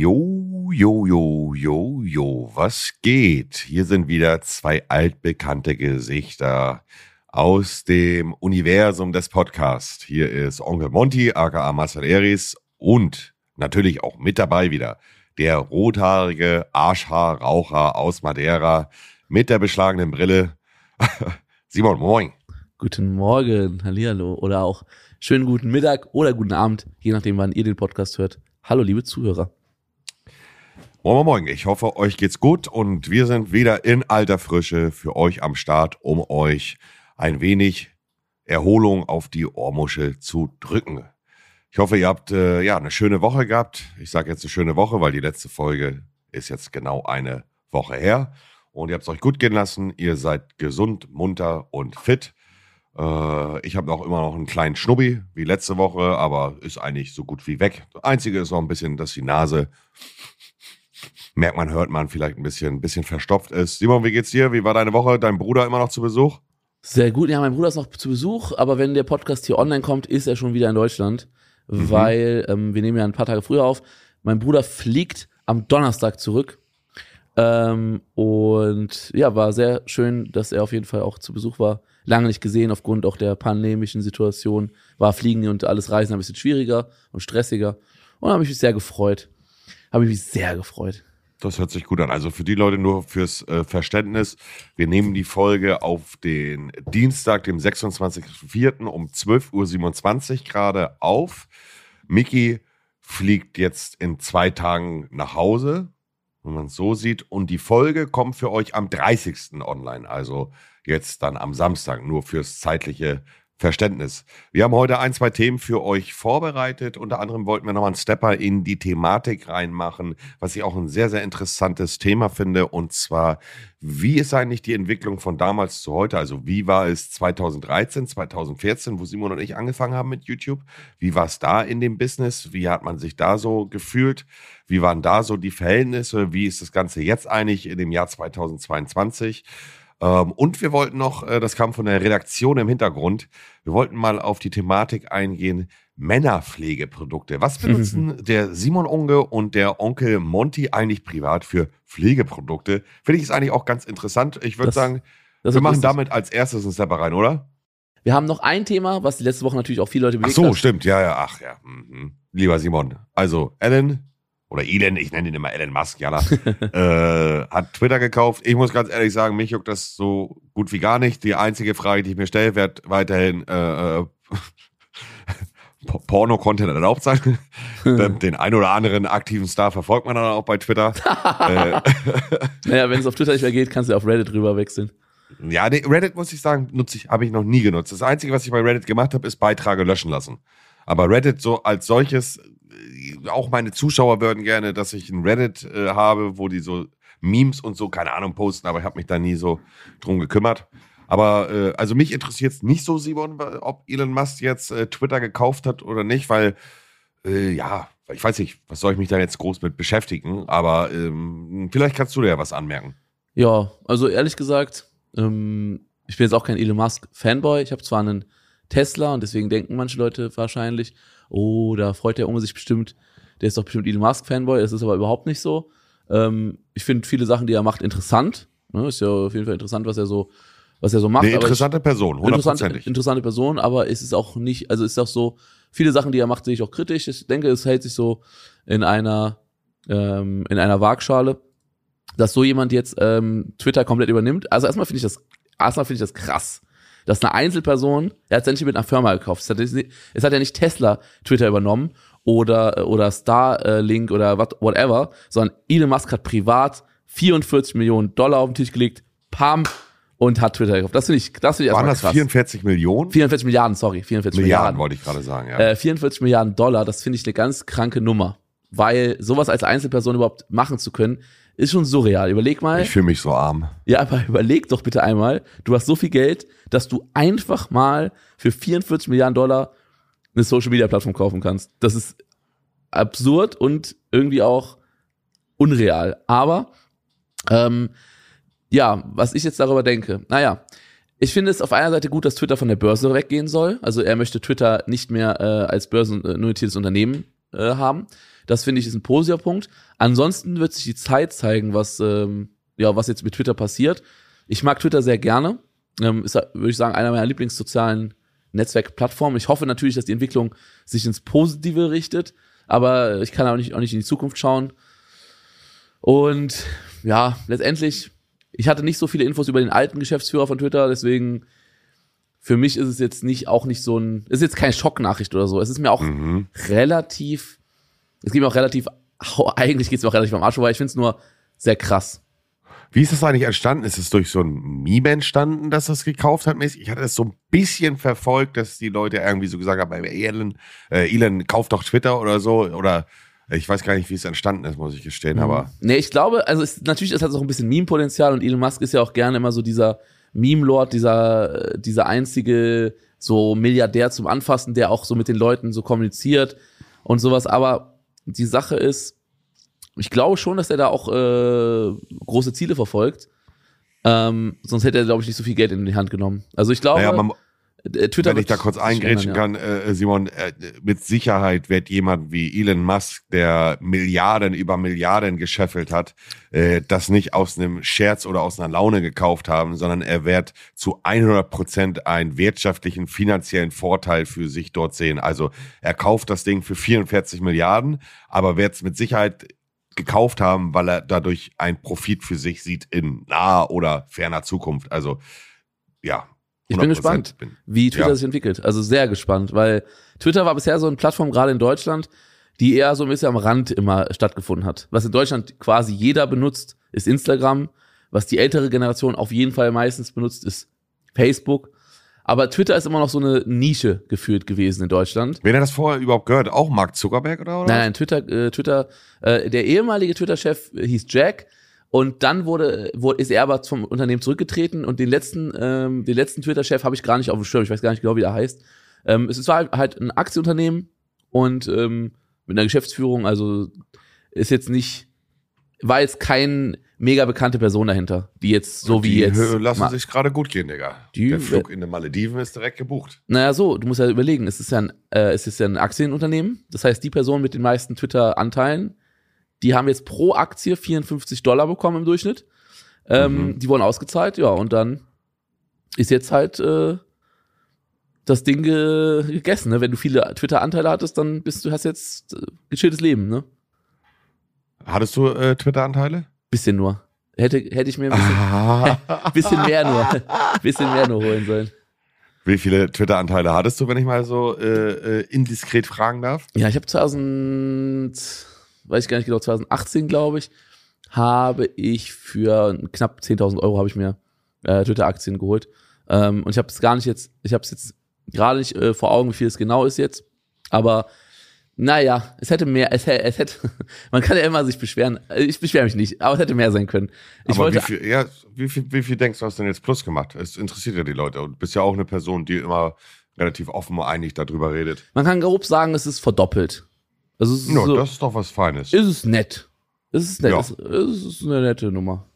Jo, jo, jo, jo, jo, was geht? Hier sind wieder zwei altbekannte Gesichter aus dem Universum des Podcasts. Hier ist Onkel Monty, aka Marcel Eris und natürlich auch mit dabei wieder der rothaarige Arschhaarraucher aus Madeira mit der beschlagenen Brille. Simon, moin. Guten Morgen, Hallihallo oder auch schönen guten Mittag oder guten Abend, je nachdem, wann ihr den Podcast hört. Hallo, liebe Zuhörer. Moin, moin, moin. Ich hoffe, euch geht's gut und wir sind wieder in alter Frische für euch am Start, um euch ein wenig Erholung auf die Ohrmuschel zu drücken. Ich hoffe, ihr habt äh, ja eine schöne Woche gehabt. Ich sage jetzt eine schöne Woche, weil die letzte Folge ist jetzt genau eine Woche her. Und ihr habt es euch gut gehen lassen. Ihr seid gesund, munter und fit. Äh, ich habe auch immer noch einen kleinen Schnubbi, wie letzte Woche, aber ist eigentlich so gut wie weg. Das Einzige ist noch ein bisschen, dass die Nase, merkt man, hört man, vielleicht ein bisschen, ein bisschen verstopft ist. Simon, wie geht's dir? Wie war deine Woche? Dein Bruder immer noch zu Besuch? Sehr gut. Ja, mein Bruder ist noch zu Besuch, aber wenn der Podcast hier online kommt, ist er schon wieder in Deutschland, mhm. weil ähm, wir nehmen ja ein paar Tage früher auf. Mein Bruder fliegt am Donnerstag zurück. Ähm, und ja, war sehr schön, dass er auf jeden Fall auch zu Besuch war lange nicht gesehen, aufgrund auch der pandemischen Situation. War Fliegen und alles Reisen ein bisschen schwieriger und stressiger. Und habe mich sehr gefreut. Habe mich sehr gefreut. Das hört sich gut an. Also für die Leute nur fürs äh, Verständnis. Wir nehmen die Folge auf den Dienstag, dem 26.04. um 12.27 Uhr gerade auf. Miki fliegt jetzt in zwei Tagen nach Hause, wenn man es so sieht. Und die Folge kommt für euch am 30. online. Also jetzt dann am Samstag, nur fürs zeitliche Verständnis. Wir haben heute ein, zwei Themen für euch vorbereitet. Unter anderem wollten wir nochmal einen Stepper in die Thematik reinmachen, was ich auch ein sehr, sehr interessantes Thema finde. Und zwar, wie ist eigentlich die Entwicklung von damals zu heute? Also wie war es 2013, 2014, wo Simon und ich angefangen haben mit YouTube? Wie war es da in dem Business? Wie hat man sich da so gefühlt? Wie waren da so die Verhältnisse? Wie ist das Ganze jetzt eigentlich in dem Jahr 2022? Ähm, und wir wollten noch, äh, das kam von der Redaktion im Hintergrund, wir wollten mal auf die Thematik eingehen, Männerpflegeprodukte. Was benutzen mhm. der Simon Unge und der Onkel Monty eigentlich privat für Pflegeprodukte? Finde ich es eigentlich auch ganz interessant. Ich würde sagen, wir machen damit als erstes einen Step rein, oder? Wir haben noch ein Thema, was die letzte Woche natürlich auch viele Leute bewegt Ach so, hat. stimmt, ja, ja, ach ja. Mhm. Lieber Simon, also Ellen, oder Elon, ich nenne ihn immer Elon Musk, ja, äh, hat Twitter gekauft. Ich muss ganz ehrlich sagen, mich juckt das so gut wie gar nicht. Die einzige Frage, die ich mir stelle, wird weiterhin äh, äh Porno-Content erlaubt sein. den, ein oder anderen aktiven Star verfolgt man dann auch bei Twitter. äh, naja, wenn es auf Twitter nicht mehr geht, kannst du auf Reddit rüber wechseln. Ja, Reddit muss ich sagen, nutze ich, habe ich noch nie genutzt. Das Einzige, was ich bei Reddit gemacht habe, ist Beiträge löschen lassen. Aber Reddit so als solches auch meine Zuschauer würden gerne, dass ich ein Reddit äh, habe, wo die so Memes und so, keine Ahnung, posten, aber ich habe mich da nie so drum gekümmert. Aber äh, also mich interessiert es nicht so, Simon, ob Elon Musk jetzt äh, Twitter gekauft hat oder nicht, weil äh, ja, ich weiß nicht, was soll ich mich da jetzt groß mit beschäftigen, aber ähm, vielleicht kannst du dir ja was anmerken. Ja, also ehrlich gesagt, ähm, ich bin jetzt auch kein Elon Musk Fanboy. Ich habe zwar einen Tesla und deswegen denken manche Leute wahrscheinlich, oh, da freut der Junge sich bestimmt, der ist doch bestimmt Elon Musk Fanboy, das ist aber überhaupt nicht so. Ähm, ich finde viele Sachen, die er macht, interessant. Ne? Ist ja auf jeden Fall interessant, was er so, was er so macht. Eine interessante ich, Person, hundertprozentig. Interessante, interessante Person, aber es ist auch nicht, also es ist auch so, viele Sachen, die er macht, sehe ich auch kritisch. Ich denke, es hält sich so in einer, ähm, in einer Waagschale, dass so jemand jetzt ähm, Twitter komplett übernimmt. Also erstmal finde ich das, erstmal finde ich das krass dass eine Einzelperson, er hat es nicht mit einer Firma gekauft. Es hat, es hat ja nicht Tesla Twitter übernommen oder, oder Starlink oder what, whatever, sondern Elon Musk hat privat 44 Millionen Dollar auf den Tisch gelegt, pam, und hat Twitter gekauft. Das finde ich, das finde ich Waren das krass. 44 Millionen? 44 Milliarden, sorry, 44 Milliarden. Milliarden wollte ich gerade sagen, ja. Äh, 44 Milliarden Dollar, das finde ich eine ganz kranke Nummer. Weil sowas als Einzelperson überhaupt machen zu können, ist schon surreal. Überleg mal. Ich fühle mich so arm. Ja, aber überleg doch bitte einmal, du hast so viel Geld, dass du einfach mal für 44 Milliarden Dollar eine Social Media Plattform kaufen kannst. Das ist absurd und irgendwie auch unreal. Aber ähm, ja, was ich jetzt darüber denke, naja, ich finde es auf einer Seite gut, dass Twitter von der Börse weggehen soll. Also er möchte Twitter nicht mehr äh, als börsennotiertes Unternehmen äh, haben. Das finde ich ist ein positiver Punkt. Ansonsten wird sich die Zeit zeigen, was, ähm, ja, was jetzt mit Twitter passiert. Ich mag Twitter sehr gerne. Ähm, ist, würde ich sagen, einer meiner Lieblingssozialen Netzwerkplattformen. Ich hoffe natürlich, dass die Entwicklung sich ins Positive richtet, aber ich kann auch nicht, auch nicht in die Zukunft schauen. Und ja, letztendlich, ich hatte nicht so viele Infos über den alten Geschäftsführer von Twitter, deswegen für mich ist es jetzt nicht auch nicht so ein, ist jetzt keine Schocknachricht oder so. Es ist mir auch Mhm. relativ, es geht mir auch relativ, eigentlich geht es mir auch relativ am Arsch vorbei. Ich finde es nur sehr krass. Wie ist das eigentlich entstanden? Ist es durch so ein Meme entstanden, dass das gekauft hat? Ich hatte das so ein bisschen verfolgt, dass die Leute irgendwie so gesagt haben, Elon, äh, Elon kauft doch Twitter oder so. Oder ich weiß gar nicht, wie es entstanden ist, muss ich gestehen. Aber Nee, ich glaube, also es, natürlich ist das auch ein bisschen Meme-Potenzial und Elon Musk ist ja auch gerne immer so dieser Meme-Lord, dieser, dieser einzige so Milliardär zum Anfassen, der auch so mit den Leuten so kommuniziert und sowas. Aber die Sache ist, ich glaube schon, dass er da auch äh, große Ziele verfolgt. Ähm, sonst hätte er, glaube ich, nicht so viel Geld in die Hand genommen. Also ich glaube, naja, man, Twitter wenn ich da kurz eingrätschen ändern, kann, äh, Simon, äh, mit Sicherheit wird jemand wie Elon Musk, der Milliarden über Milliarden gescheffelt hat, äh, das nicht aus einem Scherz oder aus einer Laune gekauft haben, sondern er wird zu 100 Prozent einen wirtschaftlichen, finanziellen Vorteil für sich dort sehen. Also er kauft das Ding für 44 Milliarden, aber wird es mit Sicherheit gekauft haben, weil er dadurch einen Profit für sich sieht in naher oder ferner Zukunft. Also ja. Ich bin 100% gespannt. bin- wie Twitter Ja. sich entwickelt. Also sehr gespannt, weil Twitter war bisher so eine Plattform, gerade in Deutschland, die eher so ein bisschen am Rand immer stattgefunden hat. Was in Deutschland quasi jeder benutzt, ist Instagram. Was die ältere Generation auf jeden Fall meistens benutzt, ist Facebook. Aber Twitter ist immer noch so eine Nische geführt gewesen in Deutschland. Wer hat das vorher überhaupt gehört? Auch Mark Zuckerberg oder? oder? Nein, nein, Twitter, äh, Twitter, äh, der ehemalige Twitter-Chef hieß Jack und dann wurde, wurde ist er aber vom Unternehmen zurückgetreten und den letzten, ähm, den letzten Twitter-Chef habe ich gar nicht auf dem Schirm, ich weiß gar nicht genau, wie der heißt. Ähm, es ist halt, halt ein Aktienunternehmen und ähm, mit einer Geschäftsführung, also ist jetzt nicht, war jetzt kein mega bekannte Person dahinter, die jetzt so wie die jetzt. äh, lassen sich gerade gut gehen, Digga. Die- Der Flug in den Malediven ist direkt gebucht. Naja, so, du musst ja überlegen, es ist ja ein, äh, es ist ja ein Aktienunternehmen. Das heißt, die Person mit den meisten Twitter-Anteilen, die haben jetzt pro Aktie 54 Dollar bekommen im Durchschnitt. Ähm, Mhm. Die wurden ausgezahlt, ja, und dann ist jetzt halt äh, das Ding ge gegessen. Ne? Wenn du viele Twitter-Anteile hattest, dann bist du, hast jetzt äh, gechilltes Leben, ne? Hattest du äh, Twitter-Anteile? Bisschen nur. Hätte, hätte ich mir ein bisschen, Ah. bisschen mehr nur, bisschen mehr nur holen sollen. Wie viele Twitter-Anteile hattest du, wenn ich mal so äh, äh, indiskret fragen darf? Ja, ich habe 2000, weiß ich gar nicht genau, 2018 glaube ich, habe ich für knapp 10.000 Euro habe ich mir äh, Twitter-Aktien geholt. Ähm, und ich habe es gar nicht jetzt, ich habe es jetzt gerade nicht äh, vor Augen, wie viel es genau ist jetzt. Aber naja, es hätte mehr, es, hä- es hätte, man kann ja immer sich beschweren. Äh, Ich beschwere mich nicht, aber es hätte mehr sein können. Ich Aber wollte, wie viel, ja, wie, viel, wie viel denkst du, hast du denn jetzt Plus gemacht? Es interessiert ja die Leute. Und du bist ja auch eine Person, die immer relativ offen und einig darüber redet. man kann grob sagen, es ist verdoppelt. Also es ist, Ja, so, das ist doch was Feines. ist es nett. Es ist nett. Ja. Es, es ist eine nette Nummer.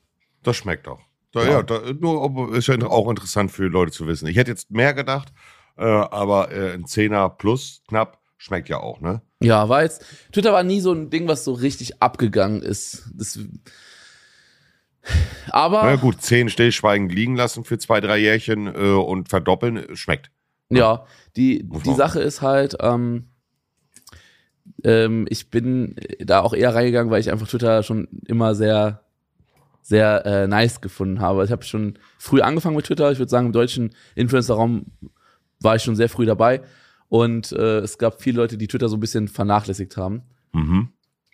Das schmeckt auch. Da, Ja. ja, da, nur ist ja auch interessant für Leute zu wissen. Ich hätte jetzt mehr gedacht, äh, aber äh, ein Zehner plus knapp schmeckt ja auch, ne? Ja, war jetzt, Twitter war nie so ein Ding, was so richtig abgegangen ist. Das, aber, Na gut, zehn stillschweigend liegen lassen für zwei, drei Jährchen äh, und verdoppeln, äh, schmeckt. ja, die, die Sache ist halt, ähm, ähm, ich bin da auch eher reingegangen, weil ich einfach Twitter schon immer sehr, sehr äh, nice gefunden habe. Ich habe schon früh angefangen mit Twitter. Ich würde sagen, im deutschen Influencer-Raum war ich schon sehr früh dabei. Und äh, es gab viele Leute, die Twitter so ein bisschen vernachlässigt haben. Mhm.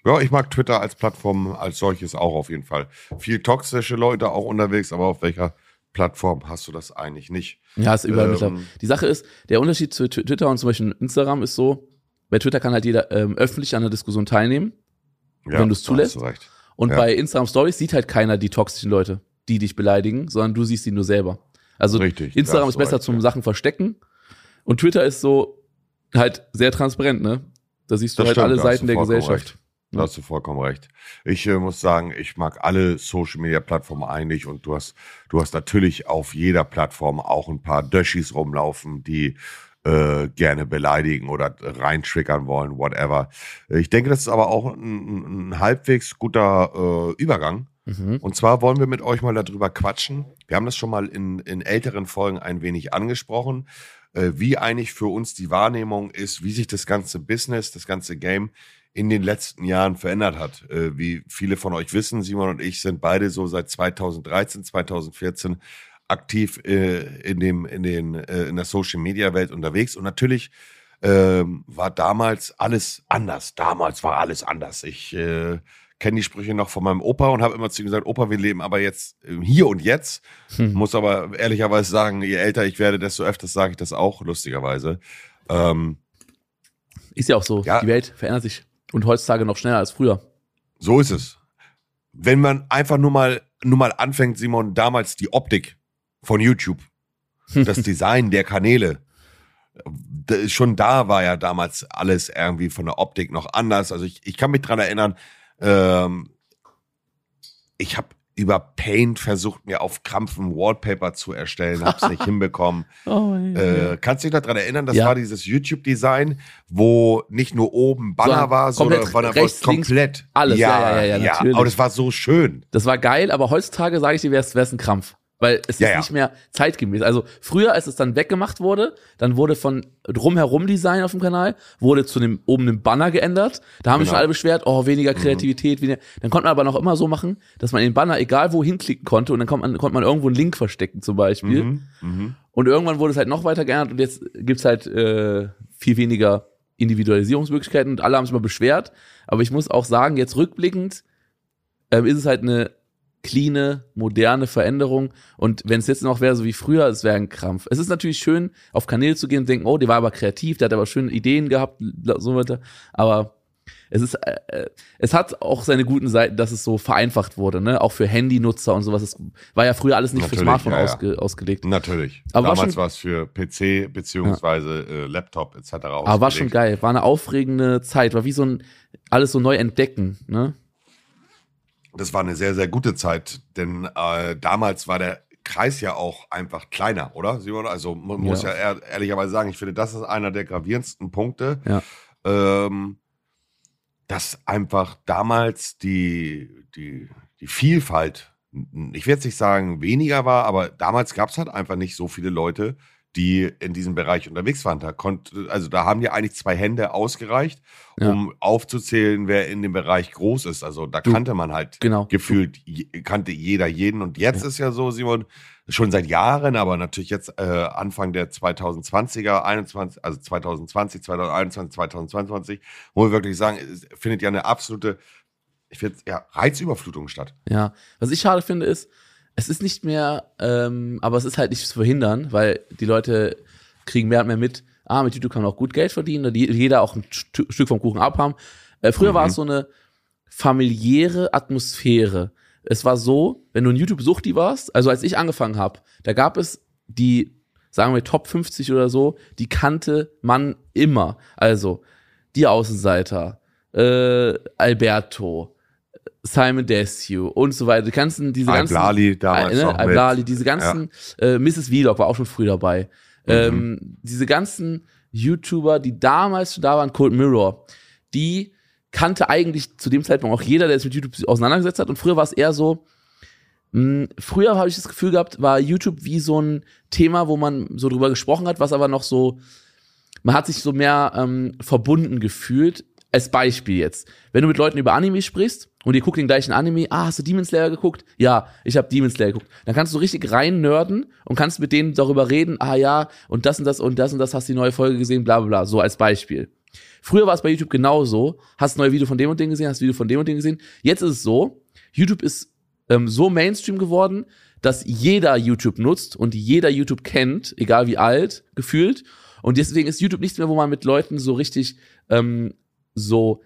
Ja, ich mag Twitter als Plattform als solches auch auf jeden Fall. Viel toxische Leute auch unterwegs, aber auf welcher Plattform hast du das eigentlich nicht? Ja, ist überall Ähm. Die Sache ist, der Unterschied zu Tw- Twitter und zum Beispiel Instagram ist so, bei Twitter kann halt jeder ähm, öffentlich an der Diskussion teilnehmen Ja, Wenn da hast zulässt. du recht. und Ja. bei Instagram Stories sieht halt keiner die toxischen Leute, die dich beleidigen, sondern du siehst sie nur selber. Also Richtig, Instagram hast ist du besser recht, zum ja. Sachen verstecken und Twitter ist so halt sehr transparent, ne? Da siehst du Das halt stimmt, alle hast Seiten du der Gesellschaft. recht. Da hast du vollkommen recht. Ich äh, muss sagen, ich mag alle Social Media Plattformen eigentlich und du hast, du hast natürlich auf jeder Plattform auch ein paar Döschis rumlaufen, die äh, gerne beleidigen oder reintriggern wollen, whatever. Ich denke, das ist aber auch ein, ein halbwegs guter äh, Übergang. Mhm. Und zwar wollen wir mit euch mal darüber quatschen. Wir haben das schon mal in, in älteren Folgen ein wenig angesprochen, äh, wie eigentlich für uns die Wahrnehmung ist, wie sich das ganze Business, das ganze Game in den letzten Jahren verändert hat. Äh, wie viele von euch wissen, Simon und ich sind beide so seit 2013, 2014 aktiv äh, in dem in den äh, in der Social Media Welt unterwegs und natürlich ähm, war damals alles anders. Damals war alles anders. Ich äh, kenne die Sprüche noch von meinem Opa und habe immer zu ihm gesagt, Opa, wir leben aber jetzt äh, hier und jetzt. Hm. Muss aber ehrlicherweise sagen, je älter ich werde, desto öfters sage ich das auch, lustigerweise. Ähm, Ist ja auch so. Ja. Die Welt verändert sich. Und heutzutage noch schneller als früher. so ist es. Wenn man einfach nur mal, nur mal anfängt, Simon, damals die Optik von YouTube, das Design der Kanäle, schon da war ja damals alles irgendwie von der Optik noch anders. Also ich, ich kann mich dran erinnern, ähm, ich habe über Paint versucht, mir auf Krampf ein Wallpaper zu erstellen, habe es nicht hinbekommen. Oh, Äh, kannst du dich daran erinnern, das Ja. war dieses YouTube-Design, wo nicht nur oben Banner Sondern war, sondern war rechts, komplett. alles. Ja, ja, ja, ja, natürlich. Aber das war so schön. Das war geil, aber heutzutage sage ich dir, wäre es ein Krampf. Weil es Ja, ist ja. nicht mehr zeitgemäß. Also früher, als es dann weggemacht wurde, dann wurde von drumherum Design auf dem Kanal, wurde zu dem oben einem Banner geändert. Da haben sich Genau. schon alle beschwert, oh, weniger Kreativität, weniger. Dann konnte man aber noch immer so machen, dass man den Banner egal wo hinklicken konnte und dann konnte man, konnte man irgendwo einen Link verstecken zum Beispiel. Mhm, mhm. Und irgendwann wurde es halt noch weiter geändert und jetzt gibt's halt äh, viel weniger Individualisierungsmöglichkeiten und alle haben sich mal beschwert. Aber ich muss auch sagen, jetzt rückblickend ähm, ist es halt eine cleane, moderne Veränderung. Und wenn es jetzt noch wäre, so wie früher, es wäre ein Krampf. Es ist natürlich schön, auf Kanäle zu gehen und denken, oh, der war aber kreativ, der hat aber schöne Ideen gehabt, so weiter. Aber es ist, äh, es hat auch seine guten Seiten, dass es so vereinfacht wurde, ne? Auch für Handynutzer und sowas. Es war ja früher alles nicht für Natürlich, Smartphone ja, ja. Ausge, ausgelegt. Natürlich. Aber war Damals war es für PC beziehungsweise äh, Laptop etc. Aber war schon ausgelegt. geil. War eine aufregende Zeit. War wie so ein, alles so neu entdecken, ne? Das war eine sehr, sehr gute Zeit, denn äh, damals war der Kreis ja auch einfach kleiner, oder? Simon? Also man muss Ja. ja ehr, ehrlicherweise sagen, ich finde, das ist einer der gravierendsten Punkte. Ja. Ähm, dass einfach damals die, die, die Vielfalt, ich werde jetzt nicht sagen weniger war, aber damals gab es halt einfach nicht so viele Leute, die in diesem Bereich unterwegs waren. Da konnte, also da haben ja eigentlich zwei Hände ausgereicht, Ja. um aufzuzählen, wer in dem Bereich groß ist. Also da Du- kannte man halt Genau. gefühlt, kannte jeder jeden. Und jetzt ist ja so, Simon, schon seit Jahren, aber natürlich jetzt äh, Anfang der 2020er, 21, also 2020, 2021, 2022, wo wir wirklich sagen, es findet ja eine absolute, ich finde, ja, Reizüberflutung statt. Ja. Was ich schade finde, ist, es ist nicht mehr, ähm, aber es ist halt nicht zu verhindern, weil die Leute kriegen mehr und mehr mit, ah, mit YouTube kann man auch gut Geld verdienen, und jeder auch ein St Stück vom Kuchen abhaben. Äh, früher Mhm. war es so eine familiäre Atmosphäre. Es war so, wenn du ein YouTube-Suchti warst, also als ich angefangen habe, da gab es die, sagen wir Top 50 oder so, die kannte man immer. Also die Außenseiter, äh, Alberto, Simon Desue und so weiter. Die ganzen, diese ganzen, Al-Blali damals äh, noch ne, mit. Al-Blali, diese ganzen, äh, Mrs. Vlog war auch schon früh dabei. Mhm. Ähm, diese ganzen YouTuber, die damals schon da waren, Cold Mirror, die kannte eigentlich zu dem Zeitpunkt auch jeder, der sich mit YouTube auseinandergesetzt hat. Und früher war es eher so, mh, früher habe ich das Gefühl gehabt, war YouTube wie so ein Thema, wo man so drüber gesprochen hat, was aber noch so, man hat sich so mehr ähm, verbunden gefühlt. Als Beispiel jetzt, wenn du mit Leuten über Anime sprichst und ihr guckt den gleichen Anime, ah, hast du Demon Slayer geguckt? Ja, ich habe Demon Slayer geguckt. Dann kannst du richtig rein nerden und kannst mit denen darüber reden, ah ja, und das und das und das und das hast die neue Folge gesehen, bla bla bla, so als Beispiel. Früher war es bei YouTube genauso, hast ein neues Video von dem und dem gesehen, hast ein Video von dem und dem gesehen. Jetzt ist es so, YouTube ist ähm, so Mainstream geworden, dass jeder YouTube nutzt und jeder YouTube kennt, egal wie alt, gefühlt. Und deswegen ist YouTube nichts mehr, wo man mit Leuten so richtig ähm, so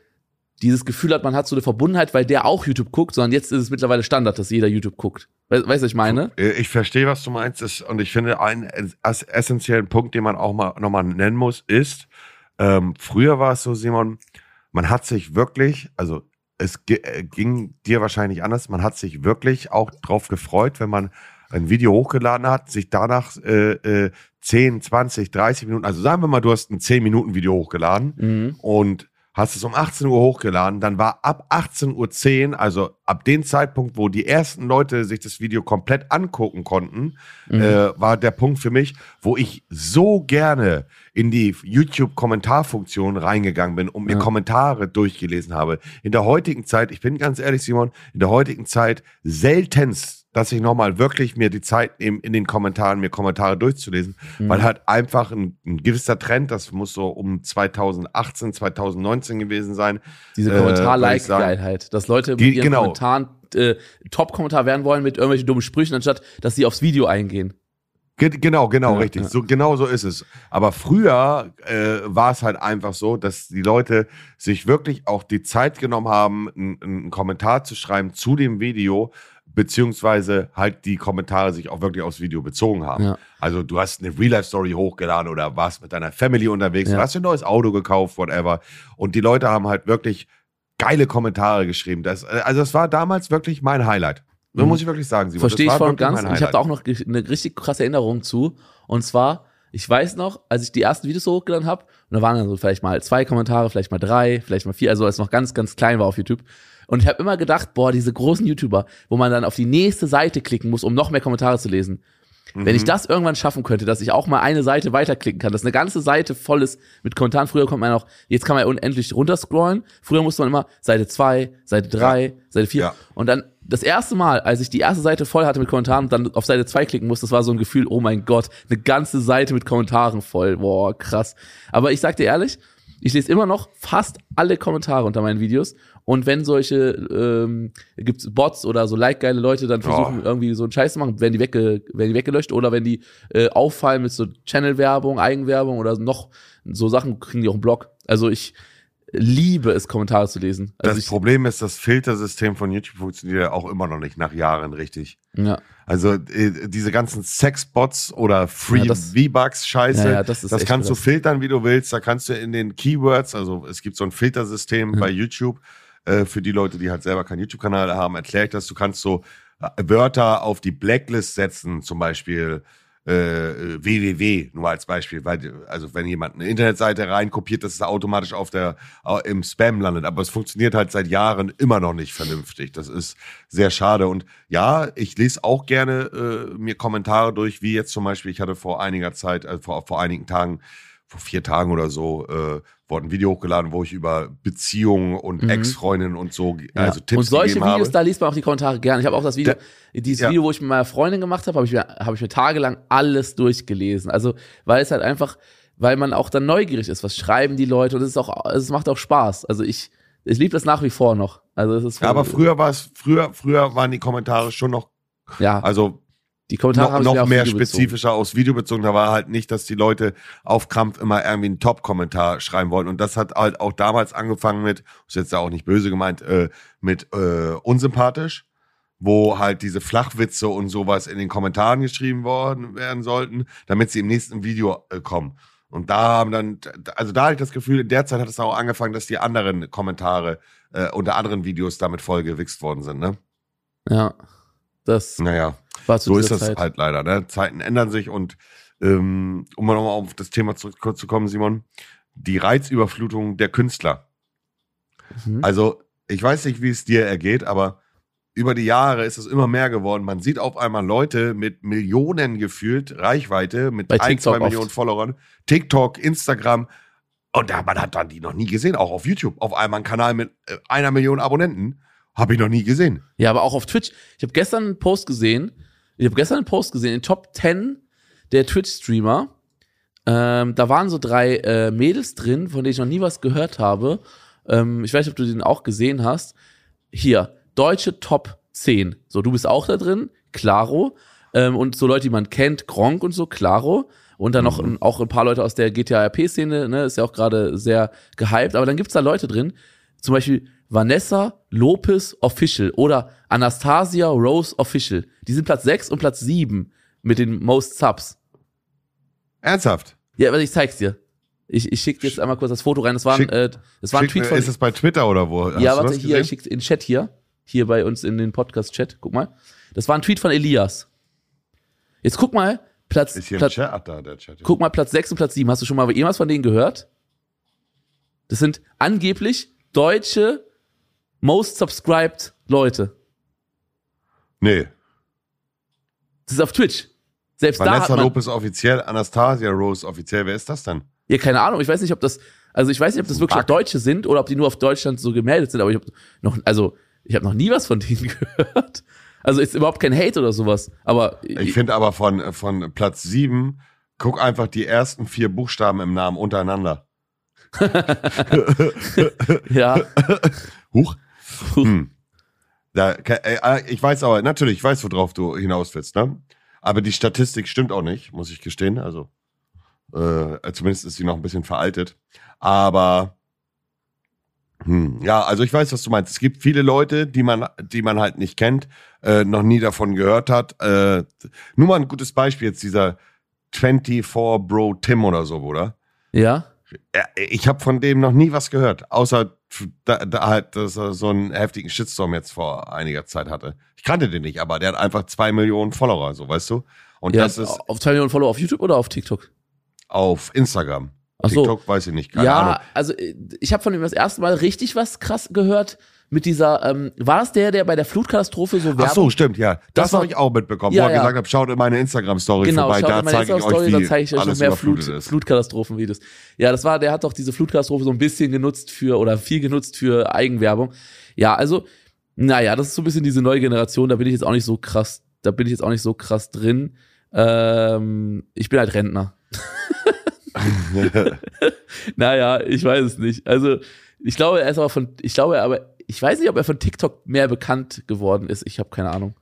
dieses Gefühl hat, man hat so eine Verbundenheit, weil der auch YouTube guckt, sondern jetzt ist es mittlerweile Standard, dass jeder YouTube guckt. Weißt du, was ich meine? Äh, Ich verstehe, was du meinst. ist- Und ich finde, einen ess- essentiellen Punkt, den man auch mal nochmal nennen muss, ist, ähm, früher war es so, Simon, man hat sich wirklich, also es äh, ging dir wahrscheinlich anders, man hat sich wirklich auch drauf gefreut, wenn man ein Video hochgeladen hat, sich danach äh, äh, 10, 20, 30 Minuten, also sagen wir mal, du hast ein 10 Minuten Video hochgeladen Mhm. und hast es um 18 Uhr hochgeladen, dann war ab 18.10 Uhr, also ab dem Zeitpunkt, wo die ersten Leute sich das Video komplett angucken konnten, Mhm. äh, war der Punkt für mich, wo ich so gerne in die YouTube-Kommentarfunktion reingegangen bin und mir Ja. Kommentare durchgelesen habe. In der heutigen Zeit, ich bin ganz ehrlich, Simon, in der heutigen Zeit seltenst, dass ich nochmal wirklich mir die Zeit nehme, in den Kommentaren mir Kommentare durchzulesen, Mhm. weil halt einfach ein, ein gewisser Trend, das muss so um 2018, 2019 gewesen sein. Diese äh, Kommentar-Like-Geilheit, dass Leute Die- ihren genau. Kommentaren äh, Top-Kommentar werden wollen mit irgendwelchen dummen Sprüchen, anstatt dass sie aufs Video eingehen. Ge genau, genau, Ja, richtig. ja. So, genau so ist es. Aber früher äh, war es halt einfach so, dass die Leute sich wirklich auch die Zeit genommen haben, einen einen Kommentar zu schreiben zu dem Video, beziehungsweise halt die Kommentare sich auch wirklich aufs Video bezogen haben. Ja. Also du hast eine Real-Life-Story hochgeladen oder warst mit deiner Family unterwegs, Ja. hast dir ein neues Auto gekauft, whatever. Und die Leute haben halt wirklich geile Kommentare geschrieben. Das, äh, also das war damals wirklich mein Highlight. So Mhm. muss ich wirklich sagen. Simon. Verstehe Das ich voll und ganz. Und ich habe da auch noch eine richtig krasse Erinnerung zu. Und zwar, ich weiß noch, als ich die ersten Videos so hochgeladen habe, und da waren dann so vielleicht mal zwei Kommentare, vielleicht mal drei, vielleicht mal vier, also als es noch ganz, ganz klein war auf YouTube. Und ich habe immer gedacht, boah, diese großen YouTuber, wo man dann auf die nächste Seite klicken muss, um noch mehr Kommentare zu lesen. Wenn Mhm. ich das irgendwann schaffen könnte, dass ich auch mal eine Seite weiterklicken kann, dass eine ganze Seite voll ist mit Kommentaren. Früher konnte man auch, jetzt kann man ja unendlich runterscrollen. Früher musste man immer Seite 2, Seite 3, Seite 4. Ja. Und dann das erste Mal, als ich die erste Seite voll hatte mit Kommentaren und dann auf Seite 2 klicken musste, das war so ein Gefühl, oh mein Gott, eine ganze Seite mit Kommentaren voll. Boah, krass. Aber ich sag dir ehrlich, ich lese immer noch fast alle Kommentare unter meinen Videos. Und wenn solche, ähm, gibt's Bots oder so like-geile Leute dann versuchen, Oh. irgendwie so einen Scheiß zu machen, werden die, wegge werden die weggelöscht oder wenn die äh, auffallen mit so Channel-Werbung, Eigenwerbung oder noch so Sachen, kriegen die auch einen Blog. Also ich liebe es, Kommentare zu lesen. Also das Problem ist, das Filtersystem von YouTube funktioniert ja auch immer noch nicht nach Jahren richtig. ja, Also äh, diese ganzen Sexbots oder Free Ja, das- V-Bucks-Scheiße, Ja, ja, das echt kannst du filtern, wie du willst. Da kannst du in den Keywords, also es gibt so ein Filtersystem bei YouTube, äh, für die Leute, die halt selber keinen YouTube-Kanal haben, erkläre ich das. Du kannst so äh, Wörter auf die Blacklist setzen, zum Beispiel äh, www, nur als Beispiel, weil also wenn jemand eine Internetseite reinkopiert, dass es automatisch auf der au- im Spam landet, aber es funktioniert halt seit Jahren immer noch nicht vernünftig. Das ist sehr schade und ja, ich lese auch gerne äh, mir Kommentare durch, wie jetzt zum Beispiel, ich hatte vor einiger Zeit, äh, vor, vor einigen Tagen, vor vier Tagen oder so, äh, wurde ein Video hochgeladen, wo ich über Beziehungen und Mhm. Ex-Freundinnen und so, Ja. also Tipps und solche Videos, habe. da liest man auch die Kommentare gerne. Ich habe auch das Video, dieses ja. Video, wo ich mit meiner Freundin gemacht habe, habe ich, mir- habe ich mir tagelang alles durchgelesen. Also, weil es halt einfach, weil man auch dann neugierig ist, was schreiben die Leute und es ist auch, es macht auch Spaß. Also ich, ich liebe das nach wie vor noch. Also es ist Ja, aber früher war es, früher, früher waren die Kommentare schon noch, ja, also die Kommentare noch, habe ich mir noch mehr Video bezogen. spezifischer aus Video bezogen. Da war halt nicht, dass die Leute auf Krampf immer irgendwie einen Top-Kommentar schreiben wollten. Und das hat halt auch damals angefangen mit, ist jetzt auch nicht böse gemeint, äh, mit äh, unsympathisch, wo halt diese Flachwitze und sowas in den Kommentaren geschrieben worden werden sollten, damit sie im nächsten Video äh, kommen. Und da haben dann, also da hatte ich das Gefühl, in der Zeit hat es auch angefangen, dass die anderen Kommentare äh, unter anderen Videos damit vollgewichst worden sind, ne? Ja, das Naja. war zu So ist das Zeit. halt leider. Ne? Zeiten ändern sich und ähm, um mal nochmal auf das Thema zurückzukommen, Simon, die Reizüberflutung der Künstler. Mhm. Also ich weiß nicht, wie es dir ergeht, aber über die Jahre ist es immer mehr geworden. Man sieht auf einmal Leute mit Millionen gefühlt Reichweite, mit Bei ein, TikTok zwei Millionen oft. Followern, TikTok, Instagram. Und da, man hat dann die noch nie gesehen, auch auf YouTube. Auf einmal ein Kanal mit äh, einer Million Abonnenten. Habe ich noch nie gesehen. Ja, aber auch auf Twitch. Ich habe gestern einen Post gesehen. Ich habe gestern einen Post gesehen, in Top 10 der Twitch-Streamer. Ähm, da waren so drei äh, Mädels drin, von denen ich noch nie was gehört habe. Ähm, ich weiß nicht, ob du den auch gesehen hast. Hier, deutsche Top 10. So, du bist auch da drin, Claro. Ähm, und so Leute, die man kennt, Gronk und so, Claro. Und dann noch Mhm. ein, auch ein paar Leute aus der GTA-RP-Szene, ne, ist ja auch gerade sehr gehypt. Aber dann gibt's da Leute drin, zum Beispiel Vanessa Lopez Official oder Anastasia Rose Official. Die sind Platz 6 und Platz 7 mit den Most Subs. Ernsthaft? Ja, aber ich zeig's dir. Ich, ich schick dir jetzt einmal kurz das Foto rein. Das war ein, Schick- äh, das war ein Schick Tweet von. ist es bei Twitter oder wo? Hast ja, warte, das hier, ich schick's in Chat hier. Hier bei uns in den Podcast-Chat. Guck mal. Das war ein Tweet von Elias. Jetzt guck mal, Platz, Ist hier Platz, ein Chat? Ach, da, der Chat. guck mal, Platz 6 und Platz 7. Hast du schon mal irgendwas von denen gehört? Das sind angeblich deutsche most subscribed Leute. Nee. Das ist auf Twitch. Selbst da hat Vanessa man, Lopez offiziell, Anastasia Rose offiziell. Wer ist das denn? ja, keine Ahnung, ich weiß nicht, ob das, also ich weiß nicht, ob das wirklich. Deutsche sind oder ob die nur auf Deutschland so gemeldet sind, aber ich habe noch, also ich habe noch nie was von denen gehört. Also ist überhaupt kein Hate oder sowas, aber Ich finde aber von, von Platz 7, guck einfach die ersten vier Buchstaben im Namen untereinander. ja, Huch. Hm. Da, äh, äh, ich weiß aber, natürlich, ich weiß, worauf du hinaus willst, ne? Aber die Statistik stimmt auch nicht, muss ich gestehen. Also, äh, zumindest ist sie noch ein bisschen veraltet. Aber, hm, ja, also ich weiß, was du meinst. Es gibt viele Leute, die man, die man halt nicht kennt, äh, noch nie davon gehört hat. Äh, nur mal ein gutes Beispiel jetzt dieser 24 Bro Tim oder so, oder? Ja, ich habe von dem noch nie was gehört, außer da, da halt, dass er so einen heftigen Shitstorm jetzt vor einiger Zeit hatte. Ich kannte den nicht, aber der hat einfach zwei Millionen Follower, so weißt du. Und ja das ist auf 2 Millionen Follower auf YouTube oder auf TikTok? auf Instagram. Ach so. TikTok weiß ich nicht, keine ja, Ahnung. also äh, ich habe von ihm das erste Mal richtig was krass gehört mit dieser, ähm, war das der, der bei der Flutkatastrophe so Werbung Ach so, stimmt, ja. Das, Das habe war- ich auch mitbekommen, Ja, wo er ja. gesagt hat, schaut in meine Instagram-Story Genau, vorbei, da zeige ich euch, wie zeige ich euch noch alles mehr Flut. Flutkatastrophenvideos. Ja, das war, der hat doch diese Flutkatastrophe so ein bisschen genutzt für, oder viel genutzt für Eigenwerbung. Ja, also, naja, das ist so ein bisschen diese neue Generation, da bin ich jetzt auch nicht so krass, da bin ich jetzt auch nicht so krass drin. Ähm, ich bin halt Rentner. Naja, ich weiß es nicht. Also, ich glaube, er ist aber von, ich glaube aber, ich weiß nicht, ob er von TikTok mehr bekannt geworden ist. Ich habe keine Ahnung.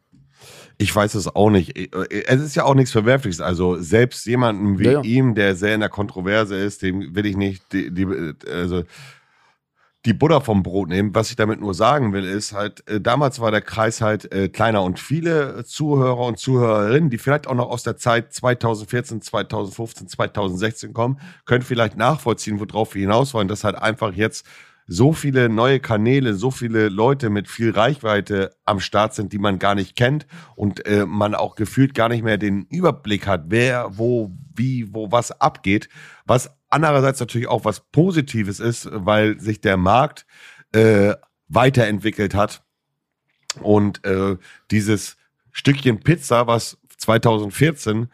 Ich weiß es auch nicht. Es ist ja auch nichts Verwerfliches. Also selbst jemanden wie Ja, ja. ihm, der sehr in der Kontroverse ist, dem will ich nicht die, die, also die Butter vom Brot nehmen. Was ich damit nur sagen will, ist halt, äh, damals war der Kreis halt äh, kleiner und viele Zuhörer und Zuhörerinnen, die vielleicht auch noch aus der Zeit 2014, 2015, 2016 kommen, können vielleicht nachvollziehen, worauf wir hinaus wollen, dass halt einfach jetzt so viele neue Kanäle, so viele Leute mit viel Reichweite am Start sind, die man gar nicht kennt und äh, man auch gefühlt gar nicht mehr den Überblick hat, wer, wo, wie, wo was abgeht. Was andererseits natürlich auch was Positives ist, weil sich der Markt äh, weiterentwickelt hat und äh, dieses Stückchen Pizza, was 2014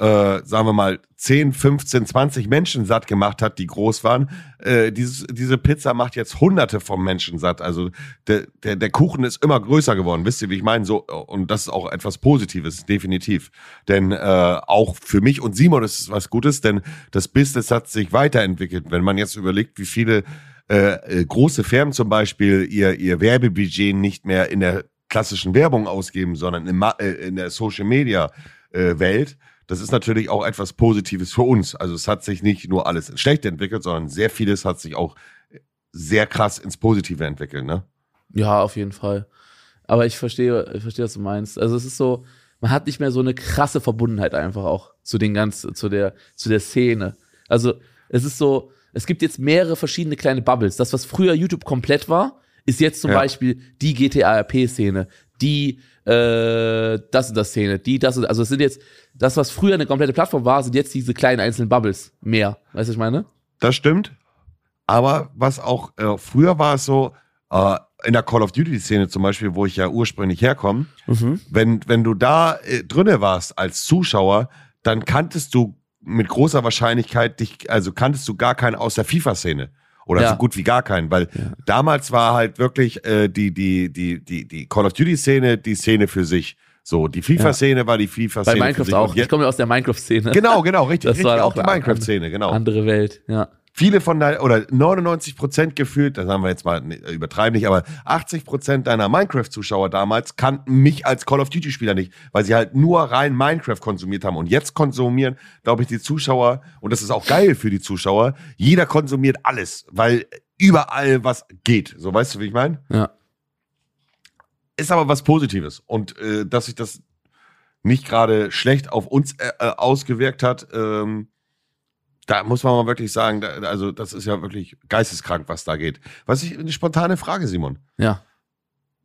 äh, sagen wir mal, 10, 15, 20 Menschen satt gemacht hat, die groß waren. Äh, dieses, diese Pizza macht jetzt hunderte von Menschen satt. Also der, der, der Kuchen ist immer größer geworden. Wisst ihr, wie ich meine? So, und das ist auch etwas Positives, definitiv. Denn äh, auch für mich und Simon ist es was Gutes, denn das Business hat sich weiterentwickelt. Wenn man jetzt überlegt, wie viele äh, äh, große Firmen zum Beispiel ihr, ihr Werbebudget nicht mehr in der klassischen Werbung ausgeben, sondern in, äh, in der Social Media äh, Welt. Das ist natürlich auch etwas Positives für uns. Also es hat sich nicht nur alles schlecht entwickelt, sondern sehr vieles hat sich auch sehr krass ins Positive entwickelt. Ne? Ja, auf jeden Fall. Aber ich verstehe, ich verstehe, was du meinst. Also es ist so, man hat nicht mehr so eine krasse Verbundenheit einfach auch zu den ganzen, zu der, zu der Szene. Also es ist so, es gibt jetzt mehrere verschiedene kleine Bubbles. Das, was früher YouTube komplett war, ist jetzt zum Ja. Beispiel die GTA-RP-Szene, die äh, das und das Szene, die das und also es sind jetzt das, was früher eine komplette Plattform war, sind jetzt diese kleinen einzelnen Bubbles mehr. Weißt du, was ich meine? Das stimmt. Aber was auch äh, früher war es so, äh, in der Call of Duty-Szene zum Beispiel, wo ich ja ursprünglich herkomme, wenn, wenn du da äh, drinne warst als Zuschauer, dann kanntest du mit großer Wahrscheinlichkeit dich, also kanntest du gar keinen aus der FIFA-Szene. Oder Ja. so gut wie gar keinen, weil damals war halt wirklich äh, die, die, die, die, die Call of Duty-Szene die Szene für sich. So, die FIFA-Szene war die Bei FIFA-Szene. für Minecraft sich. auch. Ich komme ja aus der Minecraft-Szene. genau, genau, richtig. Das richtig war auch auch die Minecraft-Szene, genau Andere Welt, ja. Viele von deinen, oder 99 Prozent gefühlt, das haben wir jetzt mal, übertreiben nicht, aber 80 Prozent deiner Minecraft-Zuschauer damals kannten mich als Call of Duty-Spieler nicht, weil sie halt nur rein Minecraft konsumiert haben. Und jetzt konsumieren, glaube ich, die Zuschauer, und das ist auch geil für die Zuschauer, jeder konsumiert alles, weil überall was geht. So, weißt du, wie ich meine? Ja. Ist aber was Positives. Und äh, dass sich das nicht gerade schlecht auf uns äh, äh, ausgewirkt hat, ähm, da muss man mal wirklich sagen, da, also das ist ja wirklich geisteskrank, was da geht. Was ich eine spontane Frage, Simon. Ja.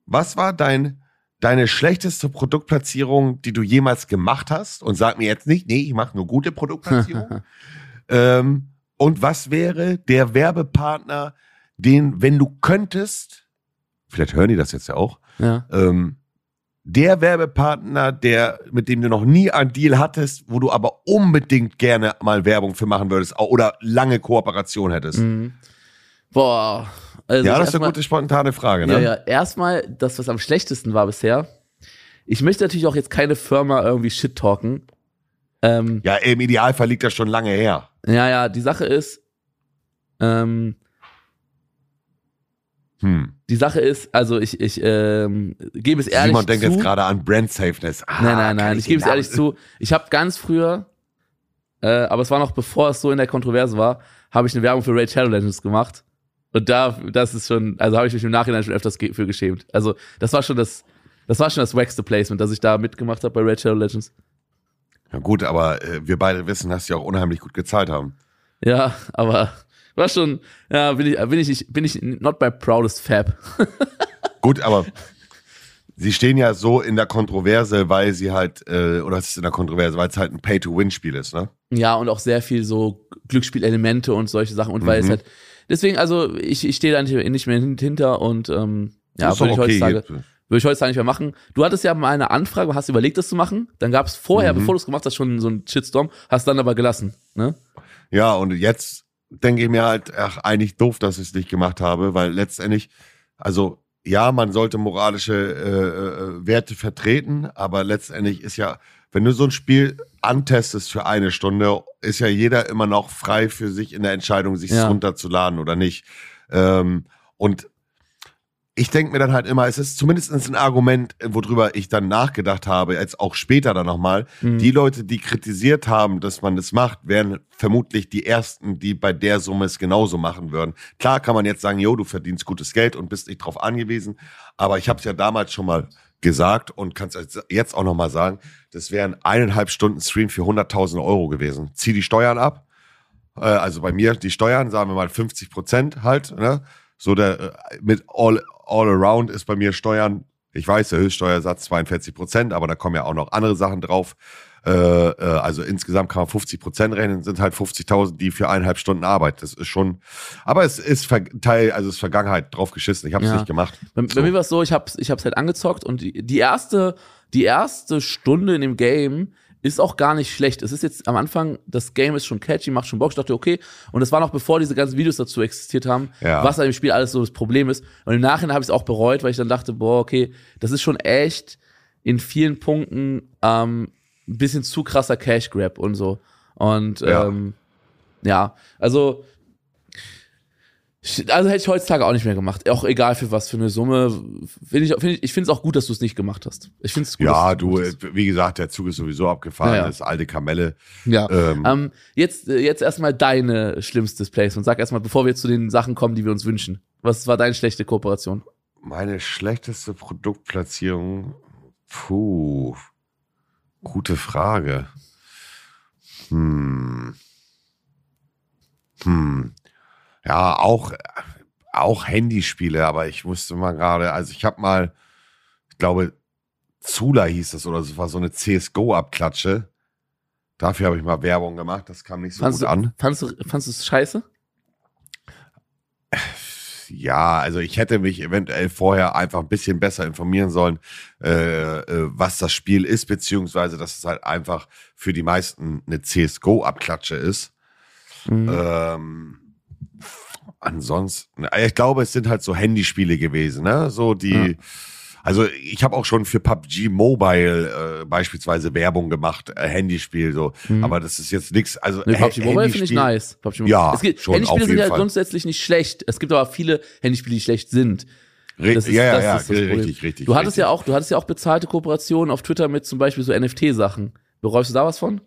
Was war dein deine schlechteste Produktplatzierung, die du jemals gemacht hast? Und sag mir jetzt nicht, nee, ich mache nur gute Produktplatzierung. ähm, und was wäre der Werbepartner, den, wenn du könntest, vielleicht hören die das jetzt ja auch, Ja. ähm, der Werbepartner, der, mit dem du noch nie einen Deal hattest, wo du aber unbedingt gerne mal Werbung für machen würdest oder lange Kooperation hättest? Mhm. Boah. Also ja, das ist eine gute spontane Frage, Ja, ne? ja. Erstmal, das, was am schlechtesten war bisher. Ich möchte natürlich auch jetzt keine Firma irgendwie shit talken. Ähm, Ja, im Idealfall liegt das schon lange her. ja, ja, die Sache ist, ähm, Hm. die Sache ist, also ich, ich ähm, gebe es ehrlich Simon denkt zu. jetzt gerade an Brand Safeness. Ah, nein, nein, nein, ich den gebe es ehrlich zu. Ich habe ganz früher, äh, aber es war noch bevor es so in der Kontroverse war, habe ich eine Werbung für Raid Shadow Legends gemacht. Und da, das ist schon, also habe ich mich im Nachhinein schon öfters ge- für geschämt. Also das war schon das, das war schon das wackste Placement, dass ich da mitgemacht habe bei Raid Shadow Legends. Ja, gut, aber äh, wir beide wissen, dass sie auch unheimlich gut gezahlt haben. Ja, aber war schon, ja, bin ich, bin ich, bin ich not my proudest Fab. Gut, aber sie stehen ja so in der Kontroverse, weil sie halt, äh, oder es ist in der Kontroverse, weil es halt ein Pay-to-Win-Spiel ist, ne? Ja, und auch sehr viel so Glücksspielelemente und solche Sachen. Und weil es Mhm. halt, deswegen, also ich, ich stehe da nicht, nicht mehr hinter und ähm, ja, würde ich heutzutage, jetzt. würde ich heutzutage nicht mehr machen. Du hattest ja mal eine Anfrage, hast überlegt, das zu machen. Dann gab es vorher, Mhm. bevor du es gemacht hast, schon so einen Shitstorm, hast dann aber gelassen. Ne? Ja, und jetzt denke ich mir halt, ach, eigentlich doof, dass ich es nicht gemacht habe, weil letztendlich, also ja, man sollte moralische äh, äh, Werte vertreten, aber letztendlich ist ja, wenn du so ein Spiel antestest für eine Stunde, ist ja jeder immer noch frei für sich in der Entscheidung, sich Ja. runterzuladen oder nicht. Ähm, und ich denke mir dann halt immer, es ist zumindest ein Argument, worüber ich dann nachgedacht habe, jetzt auch später dann nochmal, Mhm. die Leute, die kritisiert haben, dass man das macht, wären vermutlich die ersten, die bei der Summe es genauso machen würden. Klar kann man jetzt sagen, jo, du verdienst gutes Geld und bist nicht drauf angewiesen, aber ich habe es ja damals schon mal gesagt und kann es jetzt auch nochmal sagen, das wären eineinhalb Stunden Stream für 100.000 Euro gewesen. Zieh die Steuern ab, äh, also bei mir die Steuern, sagen wir mal 50 Prozent halt, ne? So der äh, mit all, all around ist bei mir Steuern, ich weiß, der Höchststeuersatz 42 Prozent, aber da kommen ja auch noch andere Sachen drauf. Äh, äh, also insgesamt kann man 50 Prozent rechnen, sind halt 50.000, die für eineinhalb Stunden Arbeit. Das ist schon, aber es ist Ver Teil, also es ist Vergangenheit drauf geschissen. Ich habe es Ja. nicht gemacht. Bei, bei So. mir war es so, ich hab's, ich hab's halt angezockt und die, die erste, die erste Stunde in dem Game ist auch gar nicht schlecht. Es ist jetzt am Anfang, das Game ist schon catchy, macht schon Bock. Ich dachte, okay. Und es war noch bevor diese ganzen Videos dazu existiert haben, Ja. was an dem Spiel alles so das Problem ist. Und im Nachhinein habe ich es auch bereut, weil ich dann dachte, boah, okay, das ist schon echt in vielen Punkten ähm, ein bisschen zu krasser Cash Grab und so. Und Ja. ähm, ja, also also hätte ich heutzutage auch nicht mehr gemacht. Auch egal für was für eine Summe. Find ich find ich, ich finde es auch gut, dass du es nicht gemacht hast. Ich finde es gut. Ja, du, äh, wie gesagt, der Zug ist sowieso abgefahren, Ja, ja. das alte Kamelle. Ja. Ähm, Ähm, jetzt, jetzt erstmal deine schlimmstes Placement. Sag erstmal, bevor wir zu den Sachen kommen, die wir uns wünschen. Was war deine schlechte Kooperation? Meine schlechteste Produktplatzierung, puh, gute Frage. Hm. Hm. Ja, auch, auch Handyspiele, aber ich musste mal gerade, also ich habe mal, ich glaube, Zula hieß das oder es war so eine CSGO-Abklatsche. Dafür habe ich mal Werbung gemacht, das kam nicht so Fandst gut du, an. fandst du, fandst du es scheiße? Ja, also ich hätte mich eventuell vorher einfach ein bisschen besser informieren sollen, äh, äh, was das Spiel ist, beziehungsweise dass es halt einfach für die meisten eine CSGO-Abklatsche ist. Mhm. Ähm, ansonsten, ich glaube, es sind halt so Handyspiele gewesen, ne? So die, Ja. also ich habe auch schon für PUBG Mobile äh, beispielsweise Werbung gemacht, äh, Handyspiel so, Mhm. aber das ist jetzt nichts. Also Nee, PUBG Mobile finde ich nice. PUBG Mobile. Ja, es gibt, schon, Handyspiele sind ja Fall. grundsätzlich nicht schlecht. Es gibt aber viele Handyspiele, die schlecht sind. Ist- ja, ja, ja, richtig, richtig. Du hattest richtig. ja auch, du hattest ja auch bezahlte Kooperationen auf Twitter mit zum Beispiel so NFT-Sachen. Bereust du da was von?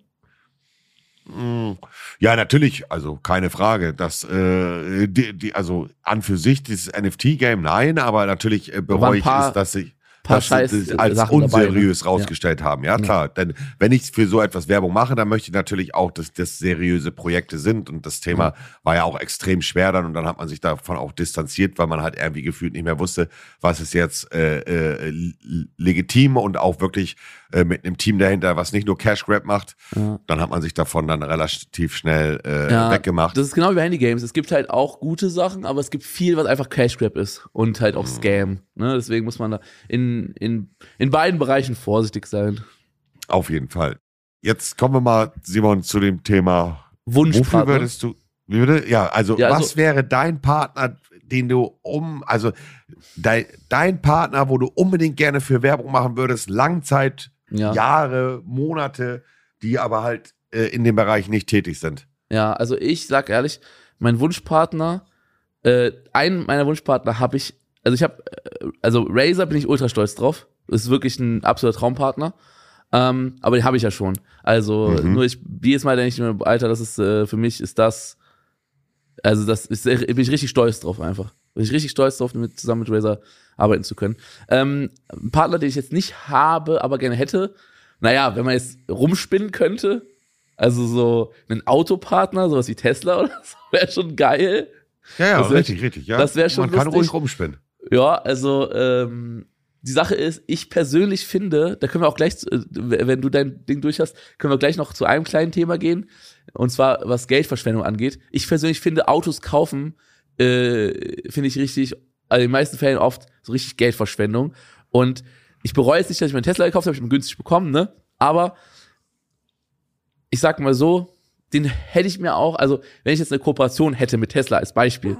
Mm, Ja, natürlich, also keine Frage. Das, äh, die, die, also an für sich, dieses NFT-Game, nein, aber natürlich äh, bereue ich es, dass ich. Paar Scheiß das als Sachen unseriös dabei, ne? rausgestellt haben. Ja, klar. Denn wenn ich für so etwas Werbung mache, dann möchte ich natürlich auch, dass das seriöse Projekte sind. Und das Thema war ja auch extrem schwer dann. Und dann hat man sich davon auch distanziert, weil man halt irgendwie gefühlt nicht mehr wusste, was ist jetzt äh, äh, legitim und auch wirklich äh, mit einem Team dahinter, was nicht nur Cash Grab macht. Ja. Dann hat man sich davon dann relativ schnell äh, Ja, weggemacht. Das ist genau wie bei Handygames. Es gibt halt auch gute Sachen, aber es gibt viel, was einfach Cash Grab ist und halt auch Mhm. Scam. Ne? Deswegen muss man da in, in, in beiden Bereichen vorsichtig sein. Auf jeden Fall. Jetzt kommen wir mal, Simon, zu dem Thema Wofür Wunschpartner. würdest du, wie würde, ja, also Ja, was also- wäre dein Partner, den du um, also dein, dein Partner, wo du unbedingt gerne für Werbung machen würdest, Langzeit, ja. Jahre, Monate, die aber halt äh, in dem Bereich nicht tätig sind? Ja, also ich sag ehrlich, mein Wunschpartner, äh, einen meiner Wunschpartner habe ich, also ich habe, äh, also Razer bin ich ultra stolz drauf. Ist wirklich ein absoluter Traumpartner. Ähm, aber den habe ich ja schon. Also Mhm. nur ich, jedes Mal denke ich mir, Alter, das ist äh, für mich ist das, also das ist, bin ich richtig stolz drauf einfach. Bin ich richtig stolz drauf, mit, zusammen mit Razer arbeiten zu können. Ähm, ein Partner, den ich jetzt nicht habe, aber gerne hätte, naja, wenn man jetzt rumspinnen könnte, also so einen Autopartner, sowas wie Tesla oder so, wäre schon geil. Ja, ja, Das wär- richtig, richtig, ja. das wär schon Man kann lustig. ruhig rumspinnen. Ja, also ähm, die Sache ist, ich persönlich finde, da können wir auch gleich, äh, wenn du dein Ding durch hast, können wir gleich noch zu einem kleinen Thema gehen. Und zwar, was Geldverschwendung angeht. Ich persönlich finde, Autos kaufen, äh, finde ich richtig, also in den meisten Fällen oft so richtig Geldverschwendung. Und ich bereue es nicht, dass ich meinen Tesla gekauft habe, ich habe ihn günstig bekommen, ne? Aber ich sag mal so, den hätte ich mir auch, also wenn ich jetzt eine Kooperation hätte mit Tesla als Beispiel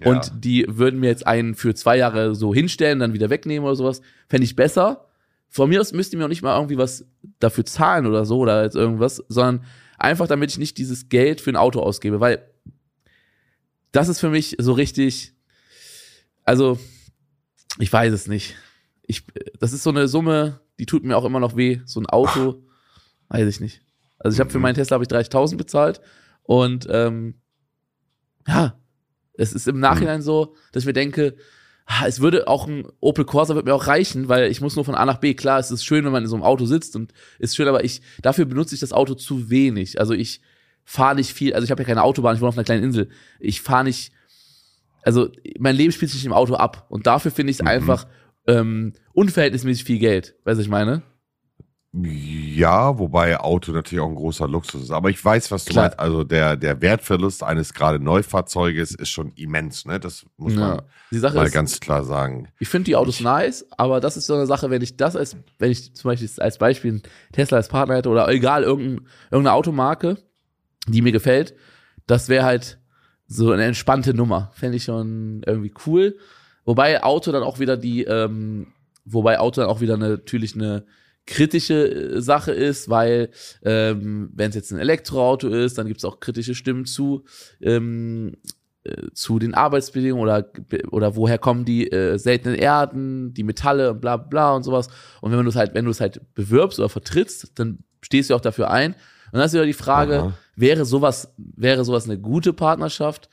Ja. und die würden mir jetzt einen für zwei Jahre so hinstellen, dann wieder wegnehmen oder sowas, fände ich besser. Von mir aus müsste mir auch nicht mal irgendwie was dafür zahlen oder so oder jetzt irgendwas, sondern einfach damit ich nicht dieses Geld für ein Auto ausgebe, weil das ist für mich so richtig, also ich weiß es nicht. Ich, das ist so eine Summe, die tut mir auch immer noch weh. So ein Auto, weiß ich nicht. Also ich habe für Mhm. meinen Tesla habe ich 30.000 bezahlt und ähm, ja, es ist im Nachhinein so, dass ich mir denke, ah, es würde auch ein Opel Corsa wird mir auch reichen, weil ich muss nur von A nach B. Klar, es ist schön, wenn man in so einem Auto sitzt und ist schön, aber ich dafür benutze ich das Auto zu wenig. Also ich fahre nicht viel, also ich habe ja keine Autobahn, ich wohne auf einer kleinen Insel. Ich fahre nicht, also mein Leben spielt sich im Auto ab und dafür finde ich es Mhm. einfach ähm, unverhältnismäßig viel Geld. Weißt du, was ich meine? Ja, wobei Auto natürlich auch ein großer Luxus ist. Aber ich weiß, was du Klar. meinst. Also der, der Wertverlust eines gerade Neufahrzeuges ist schon immens, ne? Das muss man Die Sache mal ist, ganz klar sagen. Ich finde die Autos nice, aber das ist so eine Sache, wenn ich das als, wenn ich zum Beispiel als Beispiel einen Tesla als Partner hätte oder egal, irgendein, irgendeine Automarke, die mir gefällt, das wäre halt so eine entspannte Nummer. Fände ich schon irgendwie cool. Wobei Auto dann auch wieder die, ähm, wobei Auto dann auch wieder eine, natürlich eine kritische äh, Sache ist, weil ähm, wenn es jetzt ein Elektroauto ist, dann gibt es auch kritische Stimmen zu ähm, äh, zu den Arbeitsbedingungen oder oder woher kommen die äh, seltenen Erden, die Metalle und bla bla und sowas. Und wenn du es halt, wenn du es halt bewirbst oder vertrittst, dann stehst du auch dafür ein. Und dann ist wieder die Frage, Aha. wäre sowas, wäre sowas eine gute Partnerschaft?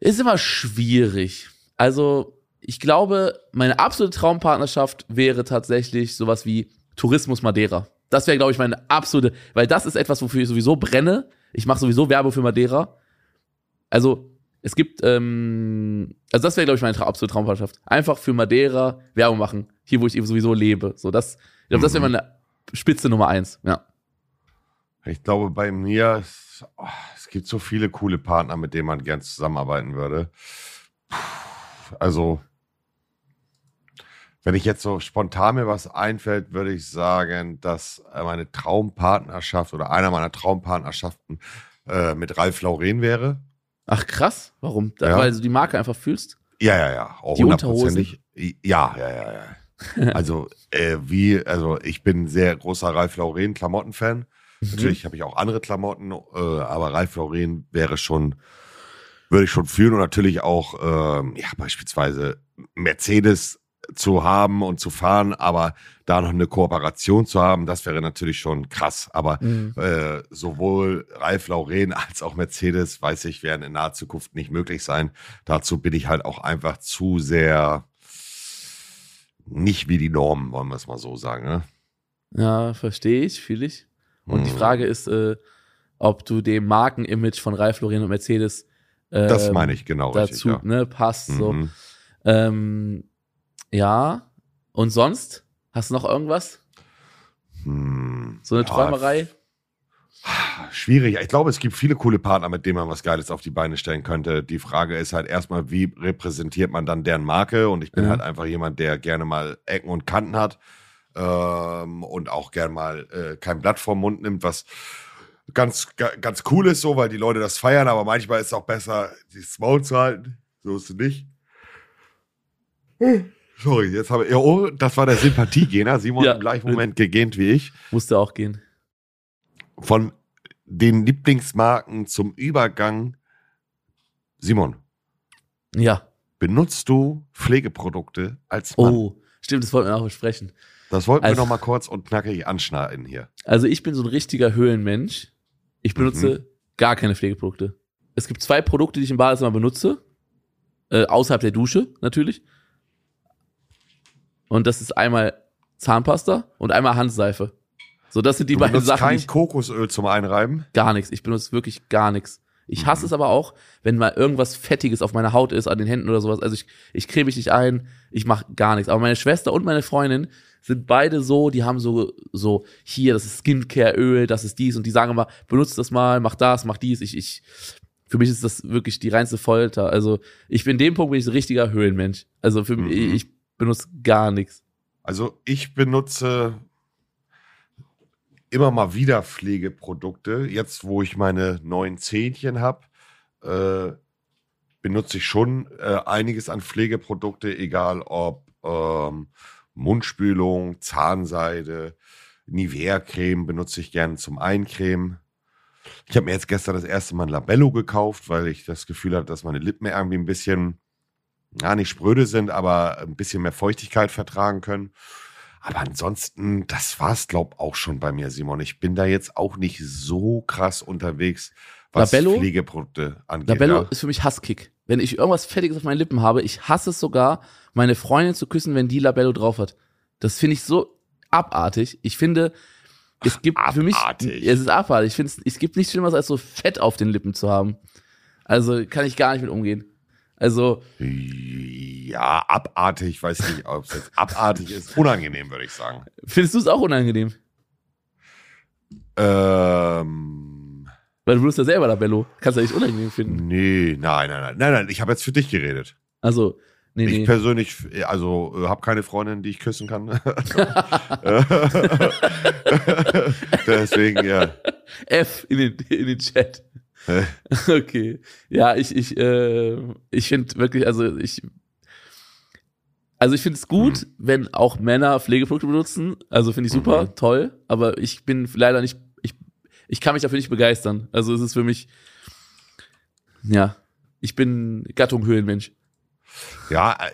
Ist immer schwierig. Also, ich glaube, meine absolute Traumpartnerschaft wäre tatsächlich sowas wie Tourismus Madeira. Das wäre, glaube ich, meine absolute, weil das ist etwas, wofür ich sowieso brenne. Ich mache sowieso Werbung für Madeira. Also, es gibt, ähm, also das wäre, glaube ich, meine tra absolute Traumpartnerschaft. Einfach für Madeira Werbung machen, hier, wo ich eben sowieso lebe. So, das, ich glaube, das wäre meine Spitze Nummer eins. Ja. Ich glaube, bei mir, ist- oh, es gibt so viele coole Partner, mit denen man gern zusammenarbeiten würde. Puh, Also, wenn ich jetzt so spontan mir was einfällt, würde ich sagen, dass äh, meine Traumpartnerschaft oder einer meiner Traumpartnerschaften äh, mit Ralf Lauren wäre. Ach krass, warum? Ja. Weil du die Marke einfach fühlst? Ja, ja, ja. Auch Die hundertprozentig. Ja, ja, ja, ja. Also, äh, wie, also ich bin sehr großer Ralf Lauren Klamottenfan. Mhm. Natürlich habe ich auch andere Klamotten, äh, aber Ralf Lauren wäre schon, würde ich schon fühlen und natürlich auch, ähm, ja, beispielsweise Mercedes zu haben und zu fahren, aber da noch eine Kooperation zu haben, das wäre natürlich schon krass. Aber Mhm. äh, sowohl Ralf Lauren als auch Mercedes, weiß ich, werden in naher Zukunft nicht möglich sein. Dazu bin ich halt auch einfach zu sehr, nicht wie die Norm, wollen wir es mal so sagen. Ne? Ja, verstehe ich, fühle ich. Und die Hm. Frage ist, äh, ob du dem Markenimage von Ralf Lauren und Mercedes ähm, Das meine ich genau richtig. dazu Ja. ne, passt. So. Mhm. Ähm, ja. Und sonst? Hast du noch irgendwas? Hm. So eine Ja, Träumerei? Schwierig. Ich glaube, es gibt viele coole Partner, mit denen man was Geiles auf die Beine stellen könnte. Die Frage ist halt erstmal, wie repräsentiert man dann deren Marke? Und ich bin Ja. halt einfach jemand, der gerne mal Ecken und Kanten hat ähm, und auch gerne mal äh, kein Blatt vorm Mund nimmt, was ganz, ga- ganz cool ist so, weil die Leute das feiern, aber manchmal ist es auch besser, die Maul zu halten. So ist es nicht. Sorry, jetzt habe ich. Oh, das war der Sympathiegener. Simon Ja. im gleichen Moment gegähnt wie ich Musste auch gehen. von den Lieblingsmarken zum Übergang. Simon, Ja. benutzt du Pflegeprodukte als Mann? Oh, stimmt, das wollten wir auch besprechen. das wollten wir also- noch mal kurz und knackig anschneiden hier. Also ich bin so ein richtiger Höhlenmensch. Ich benutze Mhm. gar keine Pflegeprodukte. Es gibt zwei Produkte, die ich im Badezimmer benutze. Äh, außerhalb der Dusche, natürlich. Und das ist einmal Zahnpasta und einmal Handseife. So, das sind die Du beiden Sachen, kein ich Kokosöl zum Einreiben. gar nichts. Ich benutze wirklich gar nichts. Ich hasse Mhm. es aber auch, wenn mal irgendwas Fettiges auf meiner Haut ist, an den Händen oder sowas. Also ich, ich creme mich nicht ein, ich mache gar nichts. Aber meine Schwester und meine Freundin sind beide so, die haben so, so, hier, das ist Skincare-Öl, das ist dies und die sagen immer, benutzt das mal, mach das, mach dies. Ich, ich, für mich ist das wirklich die reinste Folter. Also ich bin in dem Punkt bin ich ein richtiger Höhlenmensch. Also für mich, Mhm. ich benutze gar nichts. Also ich benutze immer mal wieder Pflegeprodukte. Jetzt, wo ich meine neuen Zähnchen habe, äh, benutze ich schon äh, einiges an Pflegeprodukte, egal ob ähm, Mundspülung, Zahnseide, Nivea-Creme benutze ich gerne zum Eincremen. Ich habe mir jetzt gestern das erste Mal ein Labello gekauft, weil ich das Gefühl hatte, dass meine Lippen irgendwie ein bisschen, ja, nicht spröde sind, aber ein bisschen mehr Feuchtigkeit vertragen können. Aber ansonsten, das war's, glaub auch schon bei mir, Simon. Ich bin da jetzt auch nicht so krass unterwegs, was Labello? Pflegeprodukte angeht. Labello ja. ist für mich Hasskick. Wenn ich irgendwas Fettiges auf meinen Lippen habe, ich hasse es sogar, meine Freundin zu küssen, wenn die Labello drauf hat. Das finde ich so abartig. Ich finde, es gibt für mich, abartig. es ist abartig. Ich finde, es, es gibt nichts Schlimmeres, als so Fett auf den Lippen zu haben. Also kann ich gar nicht mit umgehen. Also, Ja, abartig, weiß nicht, ob es jetzt abartig ist. Unangenehm, würde ich sagen. findest du es auch unangenehm? Ähm, Weil du benutzt ja selber Labello. Kannst du ja nicht unangenehm finden. nee, nein, nein, nein, nein, nein, ich habe jetzt für dich geredet. Also, nee, Ich nee. persönlich, also äh, habe keine Freundin, die ich küssen kann. Deswegen, ja. F in den, in den Chat. Okay. Ja, ich, ich, äh, ich finde wirklich, also ich, also ich finde es gut, wenn auch Männer Pflegeprodukte benutzen. Also finde ich super, Mhm. toll. Aber ich bin leider nicht, ich, ich kann mich dafür nicht begeistern. Also es ist für mich, ja, ich bin Gattung Höhlenmensch. Ja, äh,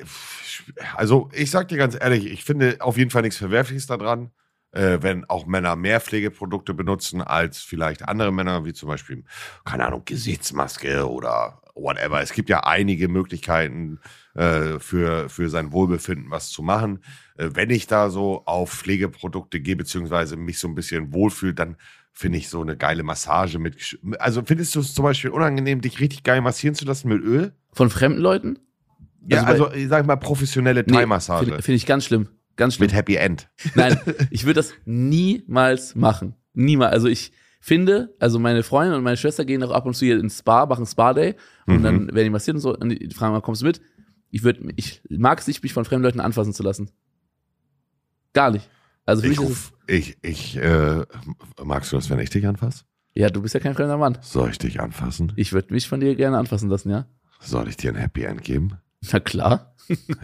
also ich sag dir ganz ehrlich, ich finde auf jeden Fall nichts Verwerfliches daran, äh, wenn auch Männer mehr Pflegeprodukte benutzen als vielleicht andere Männer, wie zum Beispiel, keine Ahnung, Gesichtsmaske oder whatever. Es gibt ja einige Möglichkeiten äh, für, für sein Wohlbefinden was zu machen. Äh, wenn ich da so auf Pflegeprodukte gehe, beziehungsweise mich so ein bisschen wohlfühle, dann finde ich so eine geile Massage mit. Also findest du es zum Beispiel unangenehm, dich richtig geil massieren zu lassen mit Öl? Von fremden Leuten? Ja, Also also, ich sag mal professionelle Nee, Thai-Massage. Finde find ich ganz schlimm. Ganz schlimm. mit Happy End. Nein, ich würde das niemals machen. Niemals. Also ich finde, also meine Freundin und meine Schwester gehen auch ab und zu hier ins Spa, machen Spa-Day und Mhm. dann werden die massiert und so und die fragen mal, kommst du mit? Ich würde, ich mag es nicht, mich von fremden Leuten anfassen zu lassen. Gar nicht. Also für Ich, mich ist es, ich, ich äh, magst du das, wenn ich dich anfasse? ja, du bist ja kein fremder Mann. Soll ich dich anfassen? Ich würde mich von dir gerne anfassen lassen, ja? Soll ich dir ein Happy End geben? Na klar.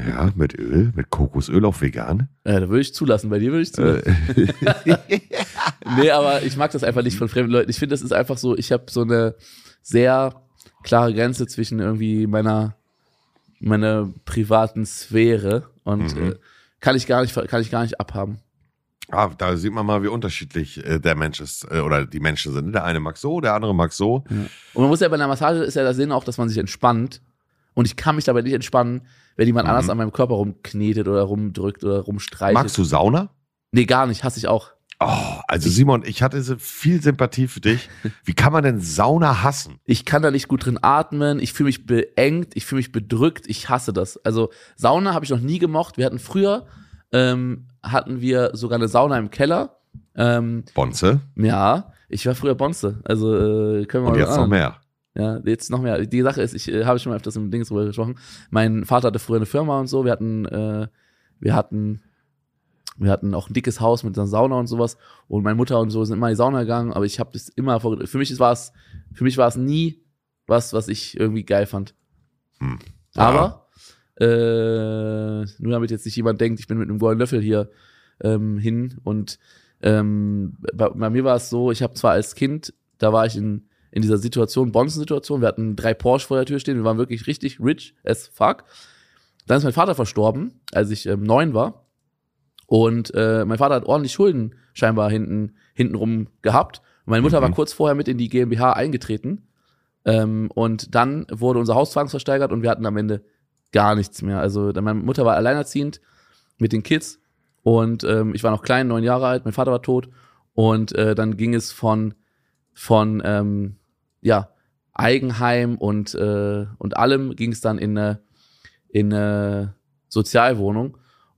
Ja, mit Öl, mit Kokosöl auf vegan. Ja, da würde ich zulassen. Bei dir würde ich zulassen. Äh, Nee, aber ich mag das einfach nicht von fremden Leuten. Ich finde, das ist einfach so, ich habe so eine sehr klare Grenze zwischen irgendwie meiner, meiner privaten Sphäre und Mhm. äh, kann ich gar nicht, kann ich gar nicht abhaben. ah, da sieht man mal, wie unterschiedlich äh, der Mensch ist äh, oder die Menschen sind. Der eine mag so, der andere mag so. Und man muss ja bei einer Massage ist ja der Sinn auch, dass man sich entspannt Und ich kann mich dabei nicht entspannen, wenn jemand Mhm. anders an meinem Körper rumknetet oder rumdrückt oder rumstreichelt. Magst du Sauna? Nee, gar nicht, hasse ich auch. Oh, also Simon, ich hatte so viel Sympathie für dich. Wie kann man denn Sauna hassen? Ich kann da nicht gut drin atmen, ich fühle mich beengt, ich fühle mich bedrückt, ich hasse das. Also Sauna habe ich noch nie gemocht. Wir hatten früher, ähm, hatten wir sogar eine Sauna im Keller. Ähm, Bonze. ja, ich war früher Bonze. Also äh, können wir Und mal jetzt noch mehr. Ja, jetzt noch mehr. Die Sache ist, ich äh, habe schon mal öfters im Dings drüber gesprochen. Mein Vater hatte früher eine Firma und so. Wir hatten, äh, wir hatten, wir hatten auch ein dickes Haus mit einer Sauna und sowas. Und meine Mutter und so sind immer in die Sauna gegangen. Aber ich habe das immer vor. Für mich war es, für mich war es nie was, was ich irgendwie geil fand. Hm. Aber äh, nur damit jetzt nicht jemand denkt, ich bin mit einem goldenen Löffel hier ähm, hin. Und ähm, bei, bei mir war es so, ich habe zwar als Kind, da war ich in, in dieser Situation, Bonzen-Situation, wir hatten drei Porsche vor der Tür stehen, wir waren wirklich richtig rich as fuck. Dann ist mein Vater verstorben, als ich ähm, neun war. Und äh, mein Vater hat ordentlich Schulden scheinbar hinten hintenrum gehabt. Und meine Mutter Mhm. war kurz vorher mit in die GmbH eingetreten. Ähm, und dann wurde unser Haus zwangsversteigert und wir hatten am Ende gar nichts mehr. Also meine Mutter war alleinerziehend mit den Kids und ähm, ich war noch klein, neun Jahre alt, mein Vater war tot und äh, dann ging es von von ähm, ja Eigenheim und äh, und allem ging es dann in eine in eine Sozialwohnung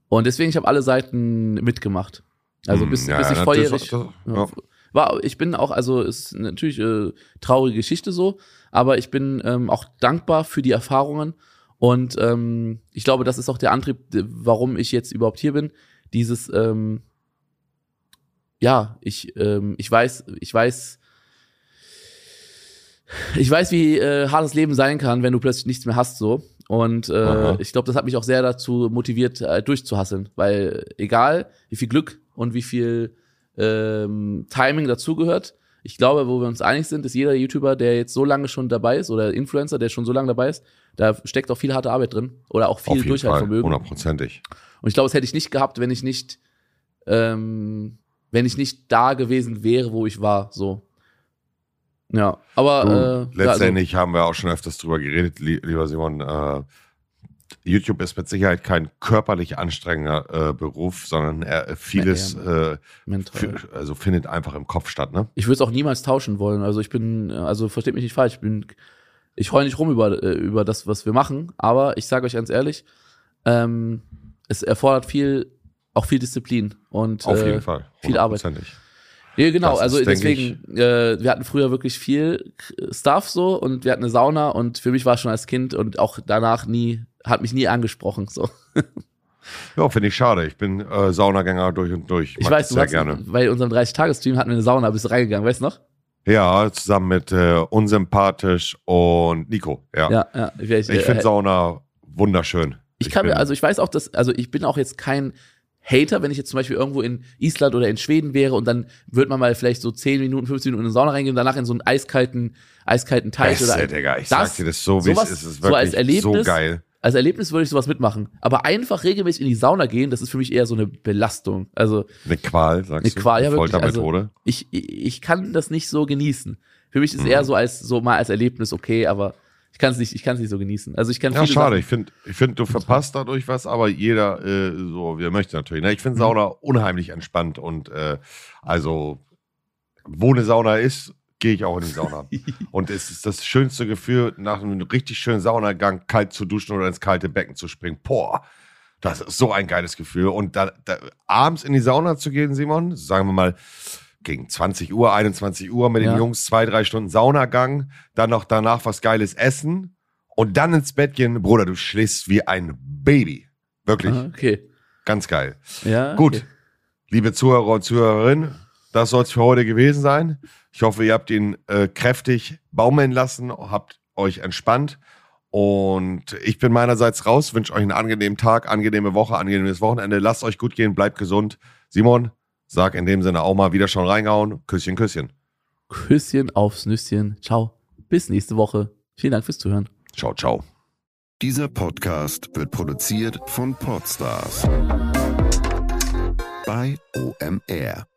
und deswegen ich habe alle Seiten mitgemacht. Also Hm, bis, ja, bis ich das- volljährig das- ja, ja. war, ich bin auch, also ist natürlich äh, traurige Geschichte so, aber ich bin ähm, auch dankbar für die Erfahrungen und ähm, ich glaube, das ist auch der Antrieb, d- warum ich jetzt überhaupt hier bin. Dieses, ähm, ja, ich, ähm, ich weiß, ich weiß, ich weiß, wie äh, hart das Leben sein kann, wenn du plötzlich nichts mehr hast so. Und äh, Aha. ich glaube, das hat mich auch sehr dazu motiviert, äh, durchzuhasseln. Weil egal, wie viel Glück und wie viel ähm, Timing dazugehört, ich glaube, wo wir uns einig sind, ist jeder YouTuber, der jetzt so lange schon dabei ist, oder Influencer, der schon so lange dabei ist, da steckt auch viel harte Arbeit drin. Oder auch viel. Durchhaltevermögen. Hundertprozentig. Und ich glaube, das hätte ich nicht gehabt, wenn ich nicht, ähm, wenn ich nicht da gewesen wäre, wo ich war. So. Ja, aber Du, äh, ja, also, letztendlich haben wir auch schon öfters drüber geredet, li lieber Simon. Äh, YouTube ist mit Sicherheit kein körperlich anstrengender äh, Beruf, sondern er, vieles äh, also findet einfach im Kopf statt, ne? Ich würde es auch niemals tauschen wollen. Also ich bin, also versteht mich nicht falsch, ich bin, ich heule nicht rum über, äh, über das, was wir machen, aber ich sage euch ganz ehrlich, ähm, es erfordert viel, auch viel Disziplin und Auf äh, jeden Fall. viel Arbeit. Ja, genau, Das also ist, deswegen, äh, wir hatten früher wirklich viel Stuff so und wir hatten eine Sauna und für mich war es schon als Kind und auch danach nie, hat mich nie angesprochen. So. Ja, finde ich schade. Ich bin äh, Saunagänger durch und durch. Ich Mag weiß, sehr gerne. bei unserem 30-Tages-Stream hatten wir eine Sauna, bist du reingegangen, weißt du noch? Ja, zusammen mit äh, Unsympathisch und Nico. Ja. Ja, ja. Ich, ich, ich finde äh, Sauna wunderschön. Ich kann mir, also ich weiß auch, dass, also ich bin auch jetzt kein Hater, wenn ich jetzt zum Beispiel irgendwo in Island oder in Schweden wäre und dann wird man mal vielleicht so 10 Minuten, 15 Minuten in eine Sauna reingehen und danach in so einen eiskalten, eiskalten Teich Beste, oder Digga. Ich das- sag dir das so, wie es sowas- ist. Es ist so als wirklich so Erlebnis- geil. als Erlebnis würde ich sowas mitmachen. Aber einfach regelmäßig in die Sauna gehen, das ist für mich eher so eine Belastung. Also Eine Qual, sagst Eine du? Qual, ja, wirklich, Foltermethode. ich, ich kann das nicht so genießen. Für mich ist Mhm. eher so als so mal als Erlebnis okay, aber ich kann es nicht, ich kann es nicht so genießen. Also ich kann ja, schade. Sachen- Ich finde, ich find, du verpasst dadurch was, aber jeder äh, so, wie er möchte natürlich. Ne? Ich Mhm. finde Sauna unheimlich entspannt und äh, also, wo eine Sauna ist, gehe ich auch in die Sauna. und es ist das schönste Gefühl, nach einem richtig schönen Saunagang kalt zu duschen oder ins kalte Becken zu springen. Boah, das ist so ein geiles Gefühl. Und da, da, abends in die Sauna zu gehen, Simon, sagen wir mal, gegen 20 Uhr, 21 Uhr mit Ja. den Jungs zwei, drei Stunden Saunagang, dann noch danach was Geiles essen und dann ins Bett gehen. Bruder, du schläfst wie ein Baby. Wirklich, Ah, Okay. ganz geil. Ja. Gut, Okay. liebe Zuhörer und Zuhörerinnen, das soll es für heute gewesen sein. Ich hoffe, ihr habt ihn äh, kräftig baumeln lassen, habt euch entspannt. Und ich bin meinerseits raus, wünsche euch einen angenehmen Tag, angenehme Woche, angenehmes Wochenende. Lasst euch gut gehen, bleibt gesund. Simon, sag in dem Sinne auch mal wieder schon reingehauen. Küsschen, Küsschen. Küsschen aufs Nüsschen. Ciao. Bis nächste Woche. Vielen Dank fürs Zuhören. Ciao, ciao. Dieser Podcast wird produziert von Podstars bei OMR.